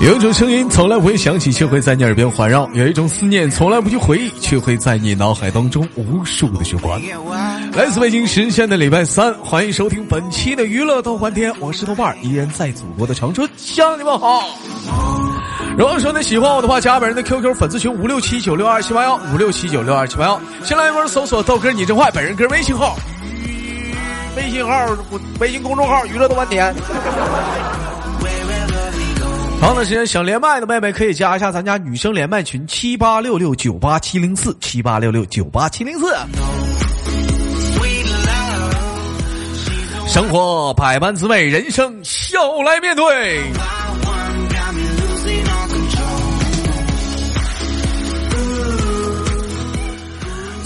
有一种声音从来不会响起，却会在你耳边环绕；有一种思念从来不去回忆，却会在你脑海当中无数的循环。来自北京时间的礼拜三，欢迎收听本期的娱乐逗翻天，我是豆瓣儿，依然在祖国的长春向你们好。如果说你喜欢我的话，加本人的 QQ 粉丝群五六七九六二七八幺五六七九六二七八幺，先来一波搜索豆哥你真坏，本人哥微信号，微信号微信公众号娱乐逗翻天。长的时间想连麦的妹妹可以加一下咱家女生连麦群七八六六九八七零四七八六六九八七零四。生活百般滋味，人生笑来面对。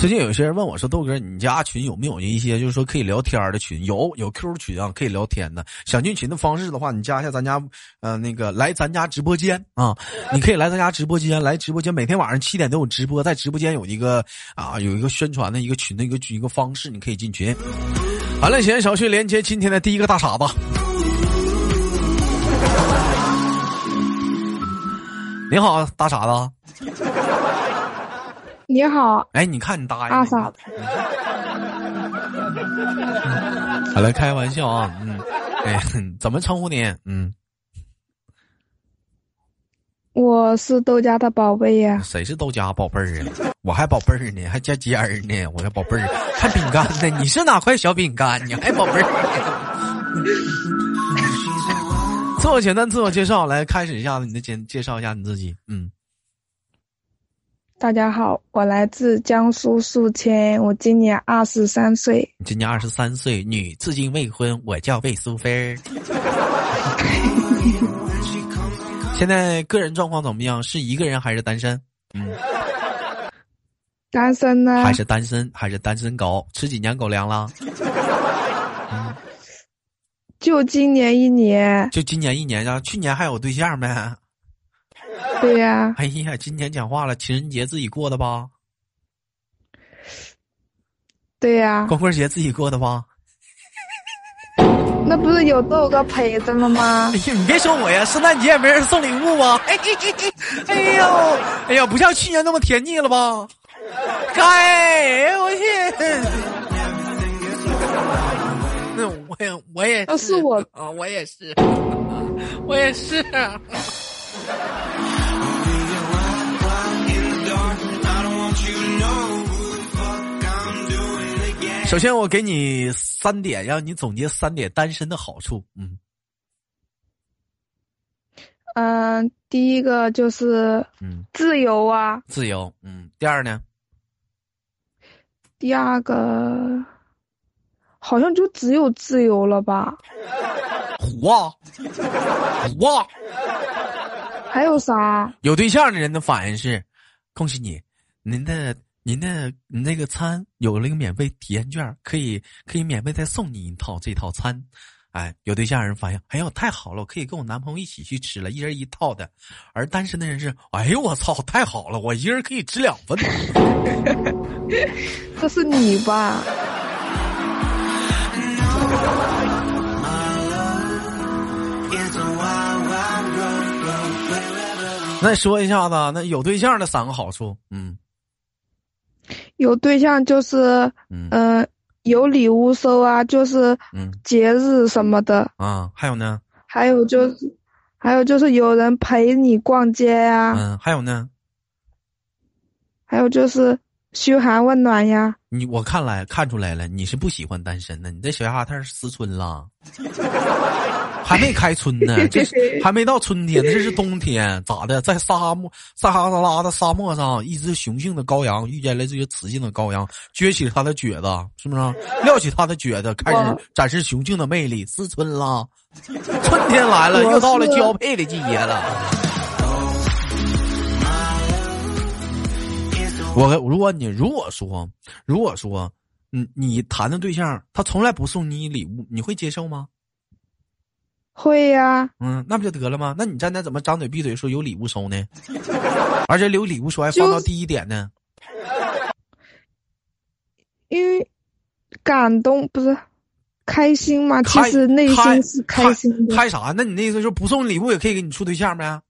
最近有些人问我说：“豆哥，你家群有没有一些就是说可以聊天的群？有，有 Q 群啊，可以聊天的。想进群的方式的话，你加一下咱家，呃，那个来咱家直播间啊，你可以来咱家直播间，来直播间，每天晚上七点都有直播，在直播间有一个啊，有一个宣传的一个群的一个一个方式，你可以进群。好了，闲言少叙，连接今天的第一个大傻子。你好，大傻子。你好，哎，你看你答应阿傻，好了，开玩笑啊，嗯，哎，怎么称呼你？嗯，我是豆家的宝贝呀。谁是豆家宝贝儿啊？我还宝贝儿呢，还加尖儿呢，我的宝贝儿，还饼干呢。你是哪块小饼干？你还宝贝儿？自我简单自我介绍，来开始一下子，你的简介绍一下你自己，嗯。大家好，我来自江苏宿迁，我今年二十三岁。今年二十三岁，女，至今未婚，我叫魏苏菲。现在个人状况怎么样？是一个人还是单身？嗯，单身呢？还是单身？还是单身狗？吃几年狗粮了？就今年一年。就今年一年啊？去年还有对象没？对呀，哎呀，今天讲话了，情人节自己过的吧？对呀，光棍节自己过的吧？那不是有豆哥陪着了吗？哎呀，你别说我呀，圣诞节也没人送礼物啊！哎呦，哎呀，不像去年那么甜腻了吧？该，我去！那我也，我也，那是我啊，我也是，我也是。首先，我给你三点，让你总结三点单身的好处。嗯，嗯，第一个就是嗯自由啊，自由。嗯，第二呢？第二个好像就只有自由了吧？虎啊，虎啊！还有啥？有对象的人的反应是：恭喜你，您的。您的你那个餐有了一个免费体验券，可以可以免费再送你一套这套餐，哎，有对象人发现，哎呦太好了，我可以跟我男朋友一起去吃了，一人一套的。而单身的人是，哎呦我操，太好了，我一人可以吃两份。这是你吧？那说一下子，那有对象的三个好处，嗯。有对象就是，嗯，有礼物收啊，就是，嗯，节日什么的啊。还有呢？还有就是，还有就是有人陪你逛街呀。嗯，还有呢？还有就是嘘寒问暖呀。你我看来看出来了，你是不喜欢单身的。你这小丫头思春了。还没开春呢，这 还没到春天呢，这是冬天，咋的？在沙漠撒哈拉的沙漠上，一只雄性的羔羊遇见了这些雌性的羔羊，撅起它的撅子，是不是？撩起它的撅子，开始展示雄性的魅力。思春啦，春天来了，又到了交配的季节了。我如果你如果说如果说，你，你谈的对象他从来不送你礼物，你会接受吗？会呀，嗯，那不就得了吗？那你站那怎么张嘴闭嘴说有礼物收呢？而且有礼物收还放到第一点呢？因为感动不是开心嘛，其实内心是开心的。开啥？那你那意思说不送礼物也可以给你处对象呗？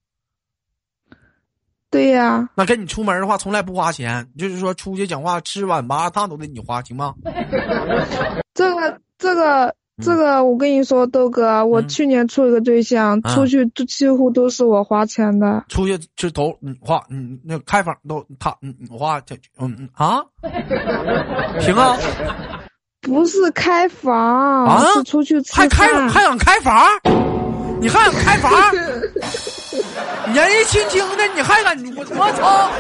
对呀。那跟你出门的话，从来不花钱，就是说出去讲话吃碗麻辣烫都得你花，行吗？这个这个。这个我跟你说，豆哥，我去年处一个对象，出去都几乎都是我花钱的。出去就都你花，嗯，那开房都他嗯花，嗯嗯啊，行啊，不是开房啊，是出去吃还开还想开房？你还想开房？年纪轻轻的你还敢我我操！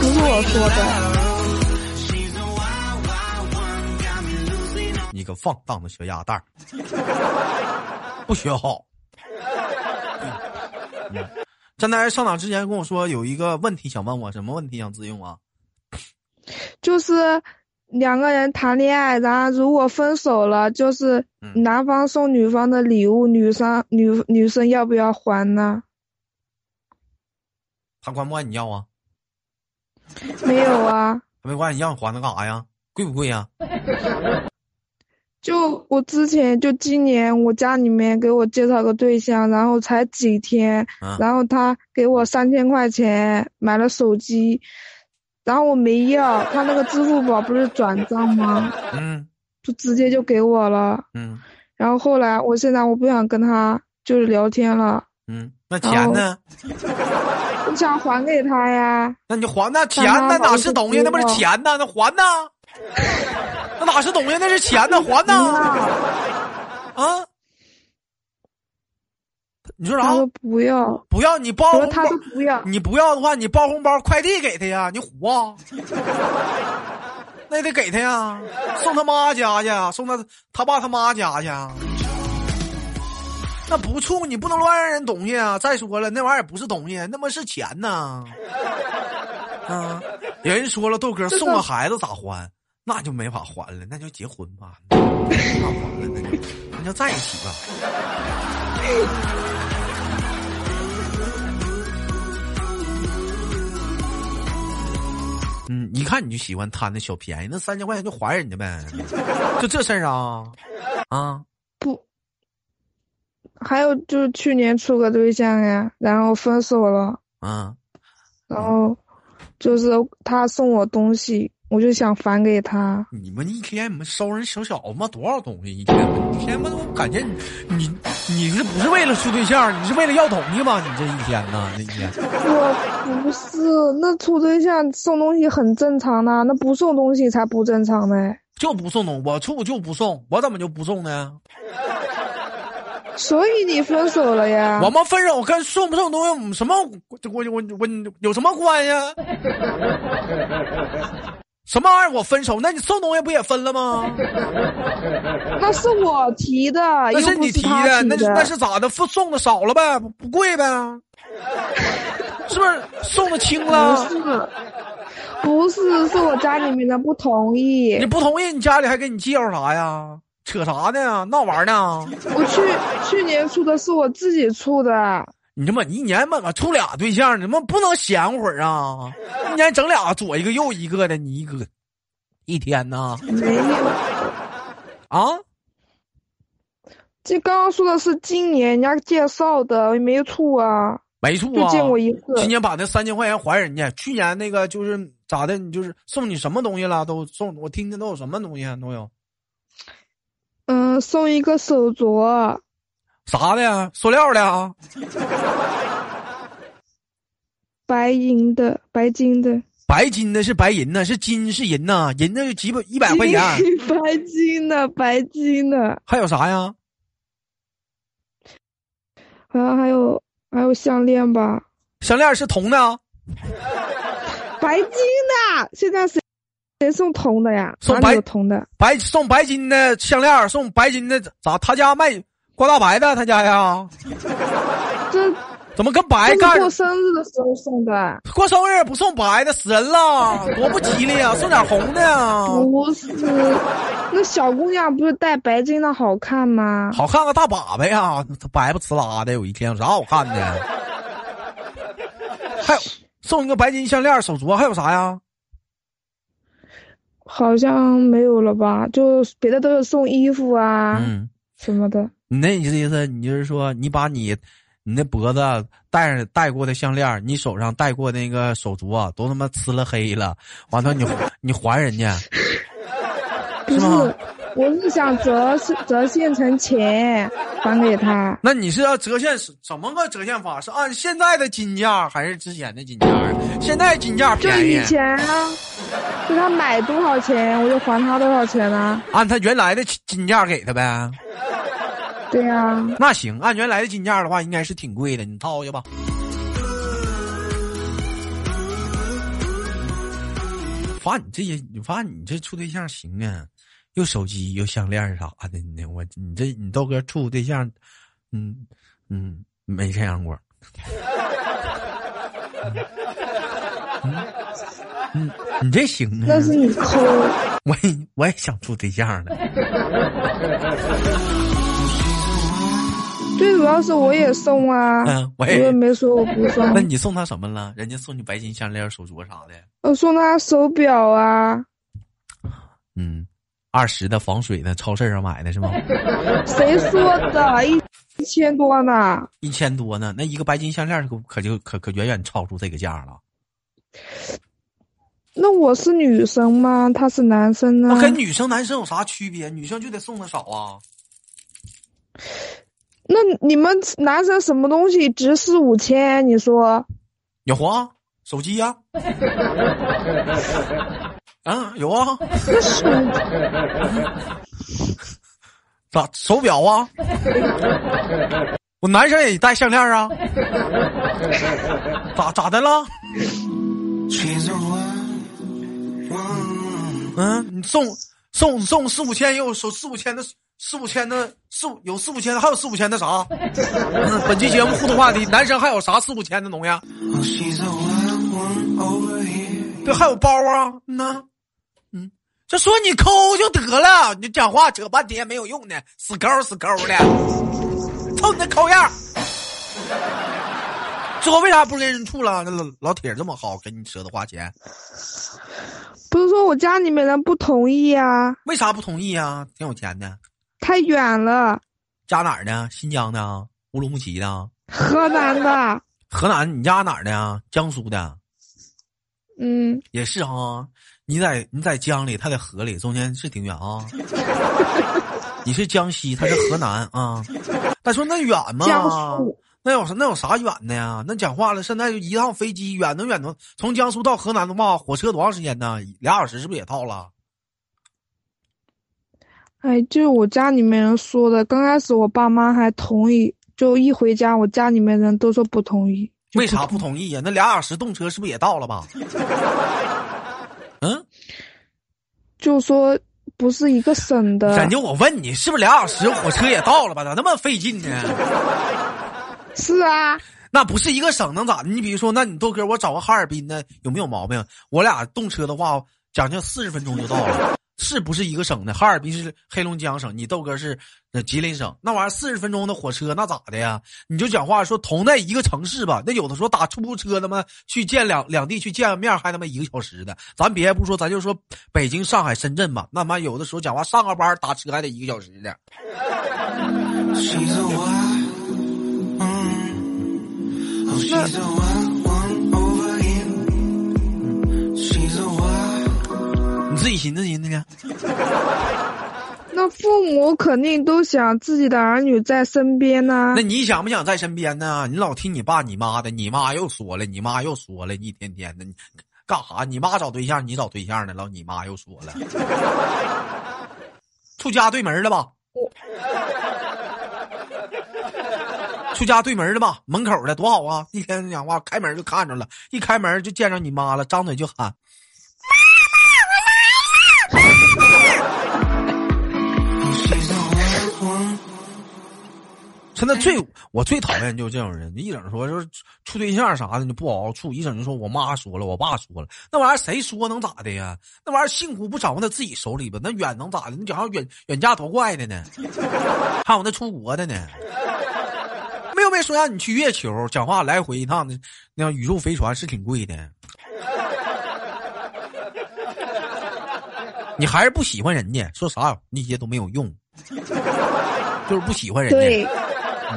不是我说的。一个放荡的小鸭蛋儿不学好。在那上场之前跟我说有一个问题想问我，什么问题想自用啊？就是两个人谈恋爱，然后如果分手了，就是男方送女方的礼物，女生女女生要不要还呢？他管不管你要啊？没有啊。他没管你要，还他干啥呀？贵不贵呀？就我之前就今年我家里面给我介绍个对象，然后才几天，然后他给我三千块钱买了手机，然后我没要，他那个支付宝不是转账吗？嗯，就直接就给我了。嗯，然后后来我现在我不想跟他就是聊天了。嗯，那钱呢？我想还给他呀。那你还那钱那哪是东西？那不是钱呢？那还呢？那哪是东西？那是钱呢，还呢？啊？你说啥？不要，不要！你包红包，不要。你不要的话，你包红包，快递给他呀！你虎啊？那也得给他呀，送他妈家去，送他他爸他妈家去。那不处，你不能乱让人东西啊！再说了，那玩意儿不是东西，那么是钱呢。啊！人说了，豆哥送个孩子咋还？那就没法还了，那就结婚吧，没法还了，那就那就在一起吧。嗯，一看你就喜欢贪那小便宜，那三千块钱就还人家呗，就这事儿啊？啊？不，还有就是去年处个对象呀，然后分手了。嗯。然后就是他送我东西。我就想返给他。你们一天你们收人小小子吗？多少东西一天？一天嘛？我感觉你你你是不是为了处对象？你是为了要东西吗？你这一天呢？那一天？我不是，那处对象送东西很正常的，那不送东西才不正常呢。就不送东，我处就不送，我怎么就不送呢？所以你分手了呀？我们分手跟送不送东西什么？我我我我有什么关系？什么玩意儿？我分手？那你送东西不也分了吗？那是我提的，那是你提的，那那是咋的？送送的少了呗，不贵呗？是不是送的轻了？不是，不是，是我家里面的不同意。你不同意，你家里还给你介绍啥呀？扯啥呢？闹玩呢？我去去年处的是我自己处的。你这么一年怎么处俩对象？你们不能闲会儿啊？一年整俩，左一个右一个的，你一个一天呢？没有啊？这刚刚说的是今年人家介绍的，没处啊？没处啊？就见过一次。今年把那三千块钱还人家。去年那个就是咋的？你就是送你什么东西了？都送我听听都有什么东西？啊都有。嗯，送一个手镯。啥的呀？塑料的啊？白银的，白金的。白金的是白银呢，是金是银呐，银的就几百一百块钱。白金的，白金的。还有啥呀？好像还有还有项链吧？项链是铜的。白金的，现在谁谁送铜的呀？送白铜的，白送白金的项链，送白金的咋？他家卖。挂大白的，他家呀，这 怎么跟白干？过生日的时候送的。过生日不送白的，死人了，多不吉利啊！送点红的呀。不是，那小姑娘不是戴白金的好看吗？好看个大粑粑呀，白不呲啦的，有一天有啥好看的？还有送一个白金项链、手镯，还有啥呀？好像没有了吧？就别的都是送衣服啊，嗯，什么的。你那意思意思，你就是说，你把你你那脖子戴戴过的项链，你手上戴过那个手镯，都他妈呲了黑了，完了你你还人家，不是吗？我是想折折现成钱还给他。那你是要折现是怎么个折现法？是按现在的金价还是之前的金价？现在金价便宜。就以前啊，就他买多少钱，我就还他多少钱啊。按他原来的金价给他呗。对呀。那行，按原来的金价的话，应该是挺贵的，你掏去吧。发你这些，你发你这处对象行啊。又手机又项链啥的你？我你这你豆哥处对象，嗯嗯，没这样过。嗯，你这行啊？那是你抠。我也我也想处对象呢。最主要是我也送啊。嗯，我也没说我不送。那你送他什么了？人家送你白金项链、手镯啥的。我送他手表啊。嗯。二十的防水的，超市上买的是吗？谁说的？一一千多呢？一千多呢？那一个白金项链可可就可可远远超出这个价了。那我是女生吗？他是男生呢？跟女生男生有啥区别？女生就得送的少啊。那你们男生什么东西值四五千？你说？有啊，手机呀。啊，有啊，咋手表啊？我男生也戴项链啊？咋咋的了？嗯，你送送送四五千，有手四五千的四五千的四五有四五千的，还有四五千的啥？本期节目互动话题：男生还有啥四五千的东西？对，还有包啊？嗯就说你抠就得了，你讲话扯半天没有用的，死抠死抠的，瞅你那抠样。最后为啥不跟人处了？那老老铁这么好，跟你舍得花钱？不是说我家里面人不同意啊？为啥不同意啊？挺有钱的。太远了。家哪儿呢？新疆的？乌鲁木齐的？河南的。河南？你家哪儿的？江苏的。嗯。也是哈。你在你在江里，他在河里，中间是挺远啊。你是江西，他是河南啊。他说那远吗？那有啥那有啥远的呀？那讲话了，现在就一趟飞机远能远能从江苏到河南的话，火车多长时间呢？俩小时是不是也到了？哎，就是我家里面人说的，刚开始我爸妈还同意，就一回家，我家里面人都说不同意。为啥不同意呀？那俩小时动车是不是也到了吧？嗯，就说不是一个省的。感觉我问你，是不是俩小时火车也到了吧？咋那么费劲呢？是啊，那不是一个省能咋的？你比如说，那你豆哥，我找个哈尔滨的，有没有毛病？我俩动车的话，将近四十分钟就到了。是不是一个省的？哈尔滨是黑龙江省，你豆哥是吉林省。那玩意儿四十分钟的火车，那咋的呀？你就讲话说同在一个城市吧，那有的时候打出租车他妈去见两两地去见个面，还他妈一个小时的。咱别不说，咱就说北京、上海、深圳吧，那妈有的时候讲话上个班打车还得一个小时的。自己寻思寻思去。那父母肯定都想自己的儿女在身边呢。那你想不想在身边呢？你老听你爸你妈的，你妈又说了，你妈又说了，你一天天的，你干啥？你妈找对象，你找对象呢？老你妈又说了，出家对门了吧？出家对门了吧？门口的多好啊！一天讲话，开门就看着了，一开门就见着你妈了，张嘴就喊。现在最我最讨厌就是这种人，一整说就是处对象啥的你不好好处，一整就说我妈说了，我爸说了，那玩意儿谁说能咋的呀？那玩意儿幸福不掌握在自己手里吧？那远能咋的？你讲远远嫁多怪的呢？还有那出国的呢？没有没没说让你去月球，讲话来回一趟的，那宇宙飞船是挺贵的。你还是不喜欢人家，说啥那些都没有用，就是不喜欢人家。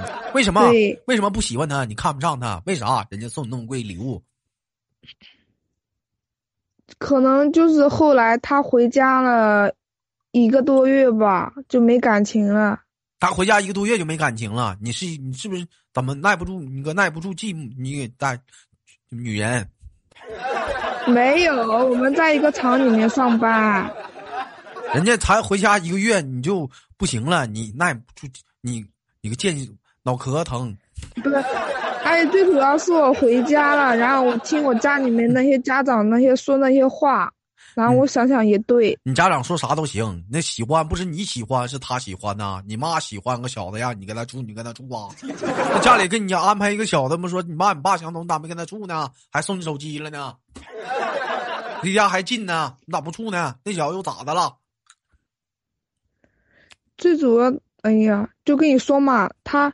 为什么？为什么不喜欢他？你看不上他？为啥？人家送你那么贵礼物？可能就是后来他回家了一个多月吧，就没感情了。他回家一个多月就没感情了？你是你是不是怎么耐不住？你个耐不住寂寞？你给带女人？没有，我们在一个厂里面上班。人家才回家一个月，你就不行了？你耐不住？你你个贱！脑壳疼，不是，哎，最主要是我回家了，然后我听我家里面那些家长那些说那些话，然后我想想也对。你家长说啥都行，那喜欢不是你喜欢，是他喜欢呐。你妈喜欢个小子呀你跟他住，你跟他住啊？那家里给你安排一个小子不说你妈你爸相同，你咋没跟他住呢？还送你手机了呢？离家还近呢，你咋不处呢？那小子又咋的了？最主要，哎呀，就跟你说嘛，他。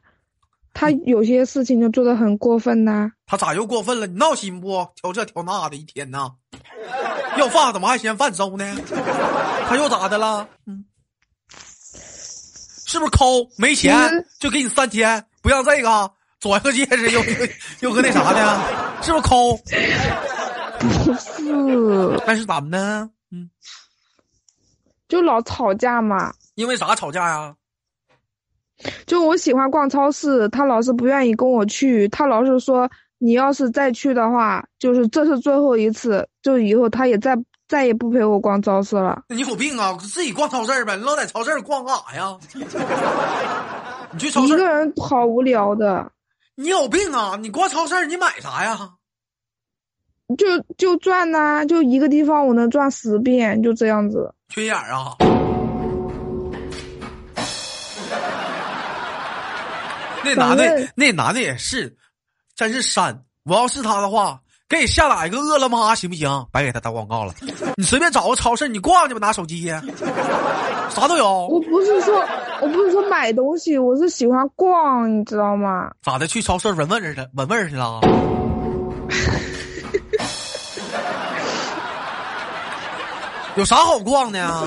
他有些事情就做的很过分呐。他咋又过分了？你闹心不？挑这挑那的一天呐。要饭怎么还嫌饭馊呢？他又咋的了？嗯，是不是抠？没钱就给你三千，不要这个，左个戒指又又个那啥的，是不是抠？不是，那是咋么呢？嗯，就老吵架嘛。因为啥吵架呀？就我喜欢逛超市，他老是不愿意跟我去。他老是说，你要是再去的话，就是这是最后一次，就以后他也再再也不陪我逛超市了。你有病啊！自己逛超市呗，你老在超市逛干啥呀？你去超市一个人好无聊的。你有病啊！你逛超市你买啥呀？就就转呐，就一个地方我能转十遍，就这样子。缺眼啊！那男的，那男的也是，真是山。我要是他的话，给你下载一个饿了么，行不行？白给他打广告了。你随便找个超市，你逛去吧，拿手机，啥都有。我不是说，我不是说买东西，我是喜欢逛，你知道吗？咋的？去超市闻闻去，闻味儿去了。有啥好逛的呀？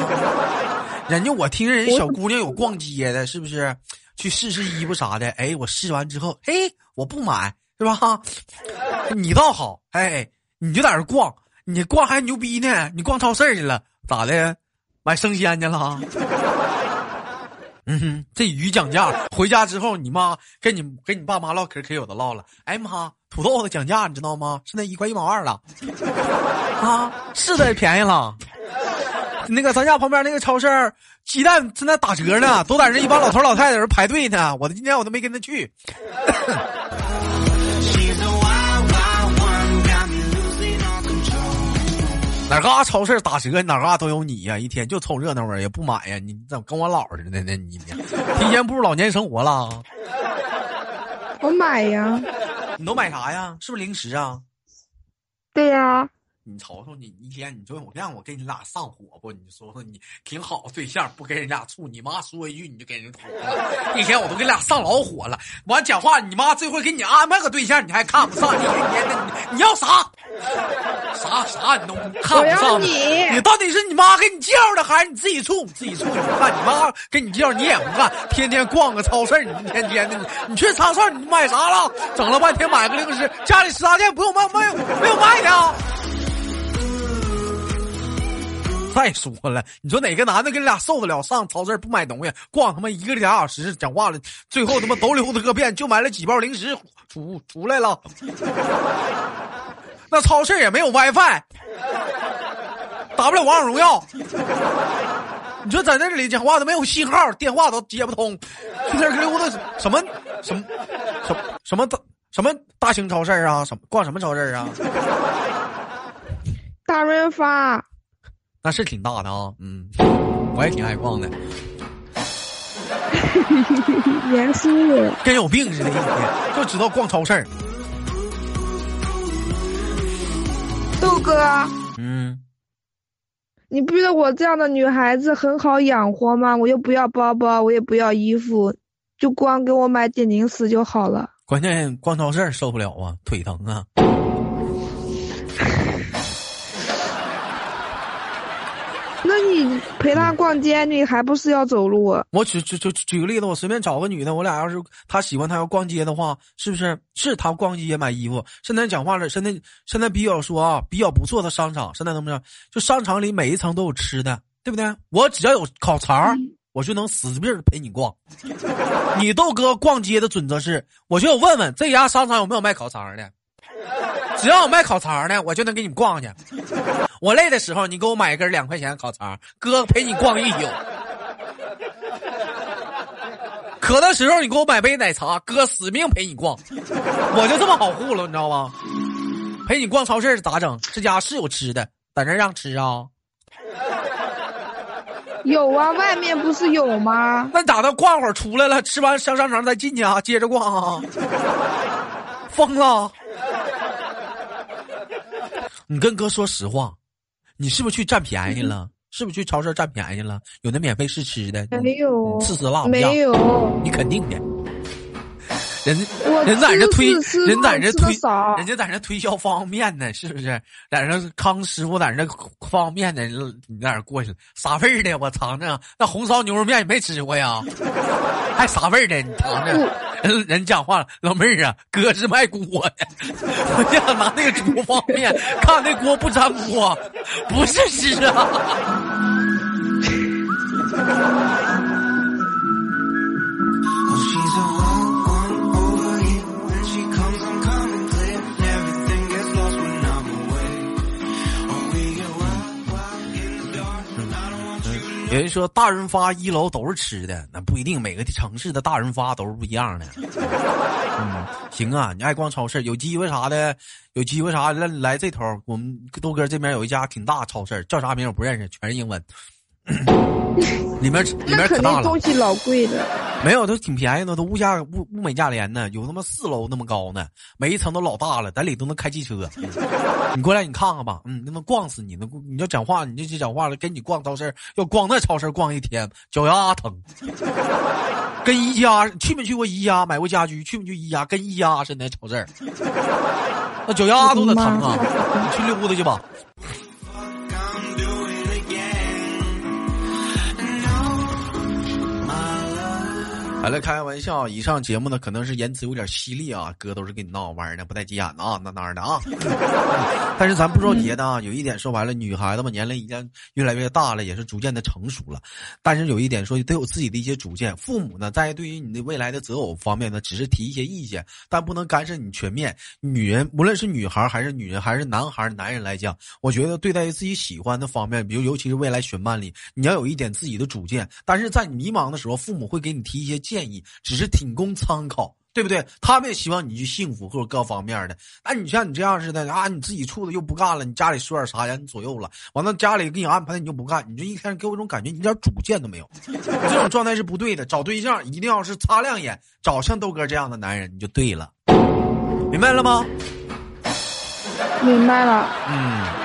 人家我听人家小姑娘有逛街的，是不是？去试试衣服啥的，哎，我试完之后，嘿，我不买，是吧？你倒好，哎，你就在这逛，你逛还牛逼呢，你逛超市去了，咋的？买生鲜去了？嗯哼，这鱼讲价，回家之后，你妈跟你跟你爸妈唠嗑，可有的唠了。哎妈，土豆子讲价，你知道吗？现在一块一毛二了，啊，是的，便宜了。那个咱家旁边那个超市，鸡蛋正在打折呢，都在这一帮老头老太太人排队呢。我的今天我都没跟他去。哪嘎超市打折，哪嘎都有你呀！一天就凑热闹啊，也不买呀。你怎么跟我姥似的呢？你提前步入老年生活了？我买呀。你都买啥呀？是不是零食啊？对呀。你瞅瞅你一天，你说我让我给你俩上火不？你说说你挺好对象，不跟人家处，你妈说一句你就给人捅了。一天我都给俩上老火了。完讲话，你妈这回给你安排个对象，你还看不上？一天天的，你你要啥？啥啥你都看不上？你你到底是你妈给你介绍的，还是你自己处？自己处你不看，你妈给你介绍你也不干，天天逛个超市，你一天天的，你去超市你买啥了？整了半天买个零食，家里食杂店不用卖，没有没有卖的。再说了，你说哪个男的跟俩受得了上超市不买东西，逛他妈一个俩小时，讲话了，最后他妈都溜达个遍，就买了几包零食出出来了。那超市也没有 WiFi，打不了王者荣耀。你说在那里讲话都没有信号，电话都接不通，去那溜达什么什么什什么大什么大型超市啊？什么逛什么超市啊？大润发。那是挺大的啊，嗯，我也挺爱逛的。严肃，跟有病似的，一天就知道逛超市。豆哥，嗯，你不觉得我这样的女孩子很好养活吗？我又不要包包，我也不要衣服，就光给我买点零食就好了。关键逛超市受不了啊，腿疼啊。那你陪他逛街，你还不是要走路？我举举举举个例子，我随便找个女的，我俩要是她喜欢她要逛街的话，是不是？是她逛街买衣服。现在讲话了，现在现在比较说啊，比较不错的商场，现在怎么着？就商场里每一层都有吃的，对不对？我只要有烤肠，我就能死劲陪你逛。你豆哥逛街的准则是，我就问问这家商场有没有卖烤肠的。只要有卖烤肠的，我就能给你逛去。我累的时候，你给我买一根两块钱的烤肠，哥陪你逛一宿。渴的时候，你给我买杯奶茶，哥死命陪你逛。我就这么好糊了，你知道吗？陪你逛超市咋整？这家是有吃的，在这让吃啊？有啊，外面不是有吗？那咋的？逛会儿出来了，吃完上商场再进去啊，接着逛啊？疯了！你跟哥说实话，你是不是去占便宜了？是不是去超市占便宜了？有那免费试吃的？没有，吃死辣没有，你肯定的。人人在这推，人在这推，人家在这推销方便面呢，是不是？在这康师傅在这方便面呢，你在这过去了，啥味儿的？我尝尝，那红烧牛肉面你没吃过呀？还啥味儿的？你尝尝。人 人讲话了，老妹儿啊，哥是卖锅的，我想拿那个煮方便面，看那锅不粘锅，不是吃啊。有人说大润发一楼都是吃的，那不一定，每个城市的大润发都是不一样的。嗯，行啊，你爱逛超市，有机会啥的，有机会啥来来这头，我们豆哥这边有一家挺大超市，叫啥名我不认识，全是英文。里面里面可大了，东西老贵的。没有，都挺便宜的，都物价物物美价廉呢，有他妈四楼那么高呢，每一层都老大了，在里都能开汽车。你过来，你看看吧，嗯，那能逛死你，那你要讲话，你就去讲话了，跟你逛超市，要逛那超市逛一天，脚丫疼。跟宜家去没去过宜家买过家居？去没去宜家？跟宜家似的超市，那脚丫都得疼啊！你去溜达去吧。好了，开玩笑。以上节目呢，可能是言辞有点犀利啊，哥都是跟你闹玩的，不带急眼的啊，那哪的啊？但是咱不说别的啊，有一点说白了，女孩子嘛，年龄已经越来越大了，也是逐渐的成熟了。但是有一点说，得有自己的一些主见。父母呢，在对于你的未来的择偶方面呢，只是提一些意见，但不能干涉你全面。女人，无论是女孩还是女人，还是男孩男人来讲，我觉得对待于自己喜欢的方面，比如尤其是未来选伴侣，你要有一点自己的主见。但是在你迷茫的时候，父母会给你提一些建。建议只是仅供参考，对不对？他们也希望你去幸福或者各方面的。那你像你这样似的啊，你自己处的又不干了，你家里说点啥呀你左右了，完了家里给你安排你就不干，你这一天给我一种感觉，你一点主见都没有。这种状态是不对的。找对象一定要是擦亮眼，找像豆哥这样的男人，你就对了。明白了吗？明白了。嗯。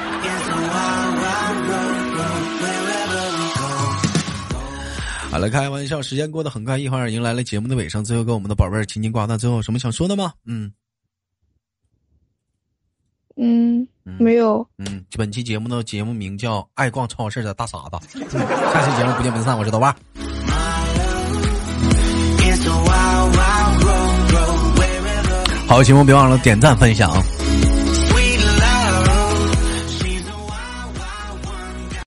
好了，开玩笑，时间过得很快，一会儿迎来了节目的尾声。最后跟我们的宝贝儿亲亲挂断，最后有什么想说的吗？嗯嗯，没有。嗯，本期节目的节目名叫《爱逛超市的大傻子》。下期节目不见不散，我是豆瓣。好，节目别忘了点赞分享。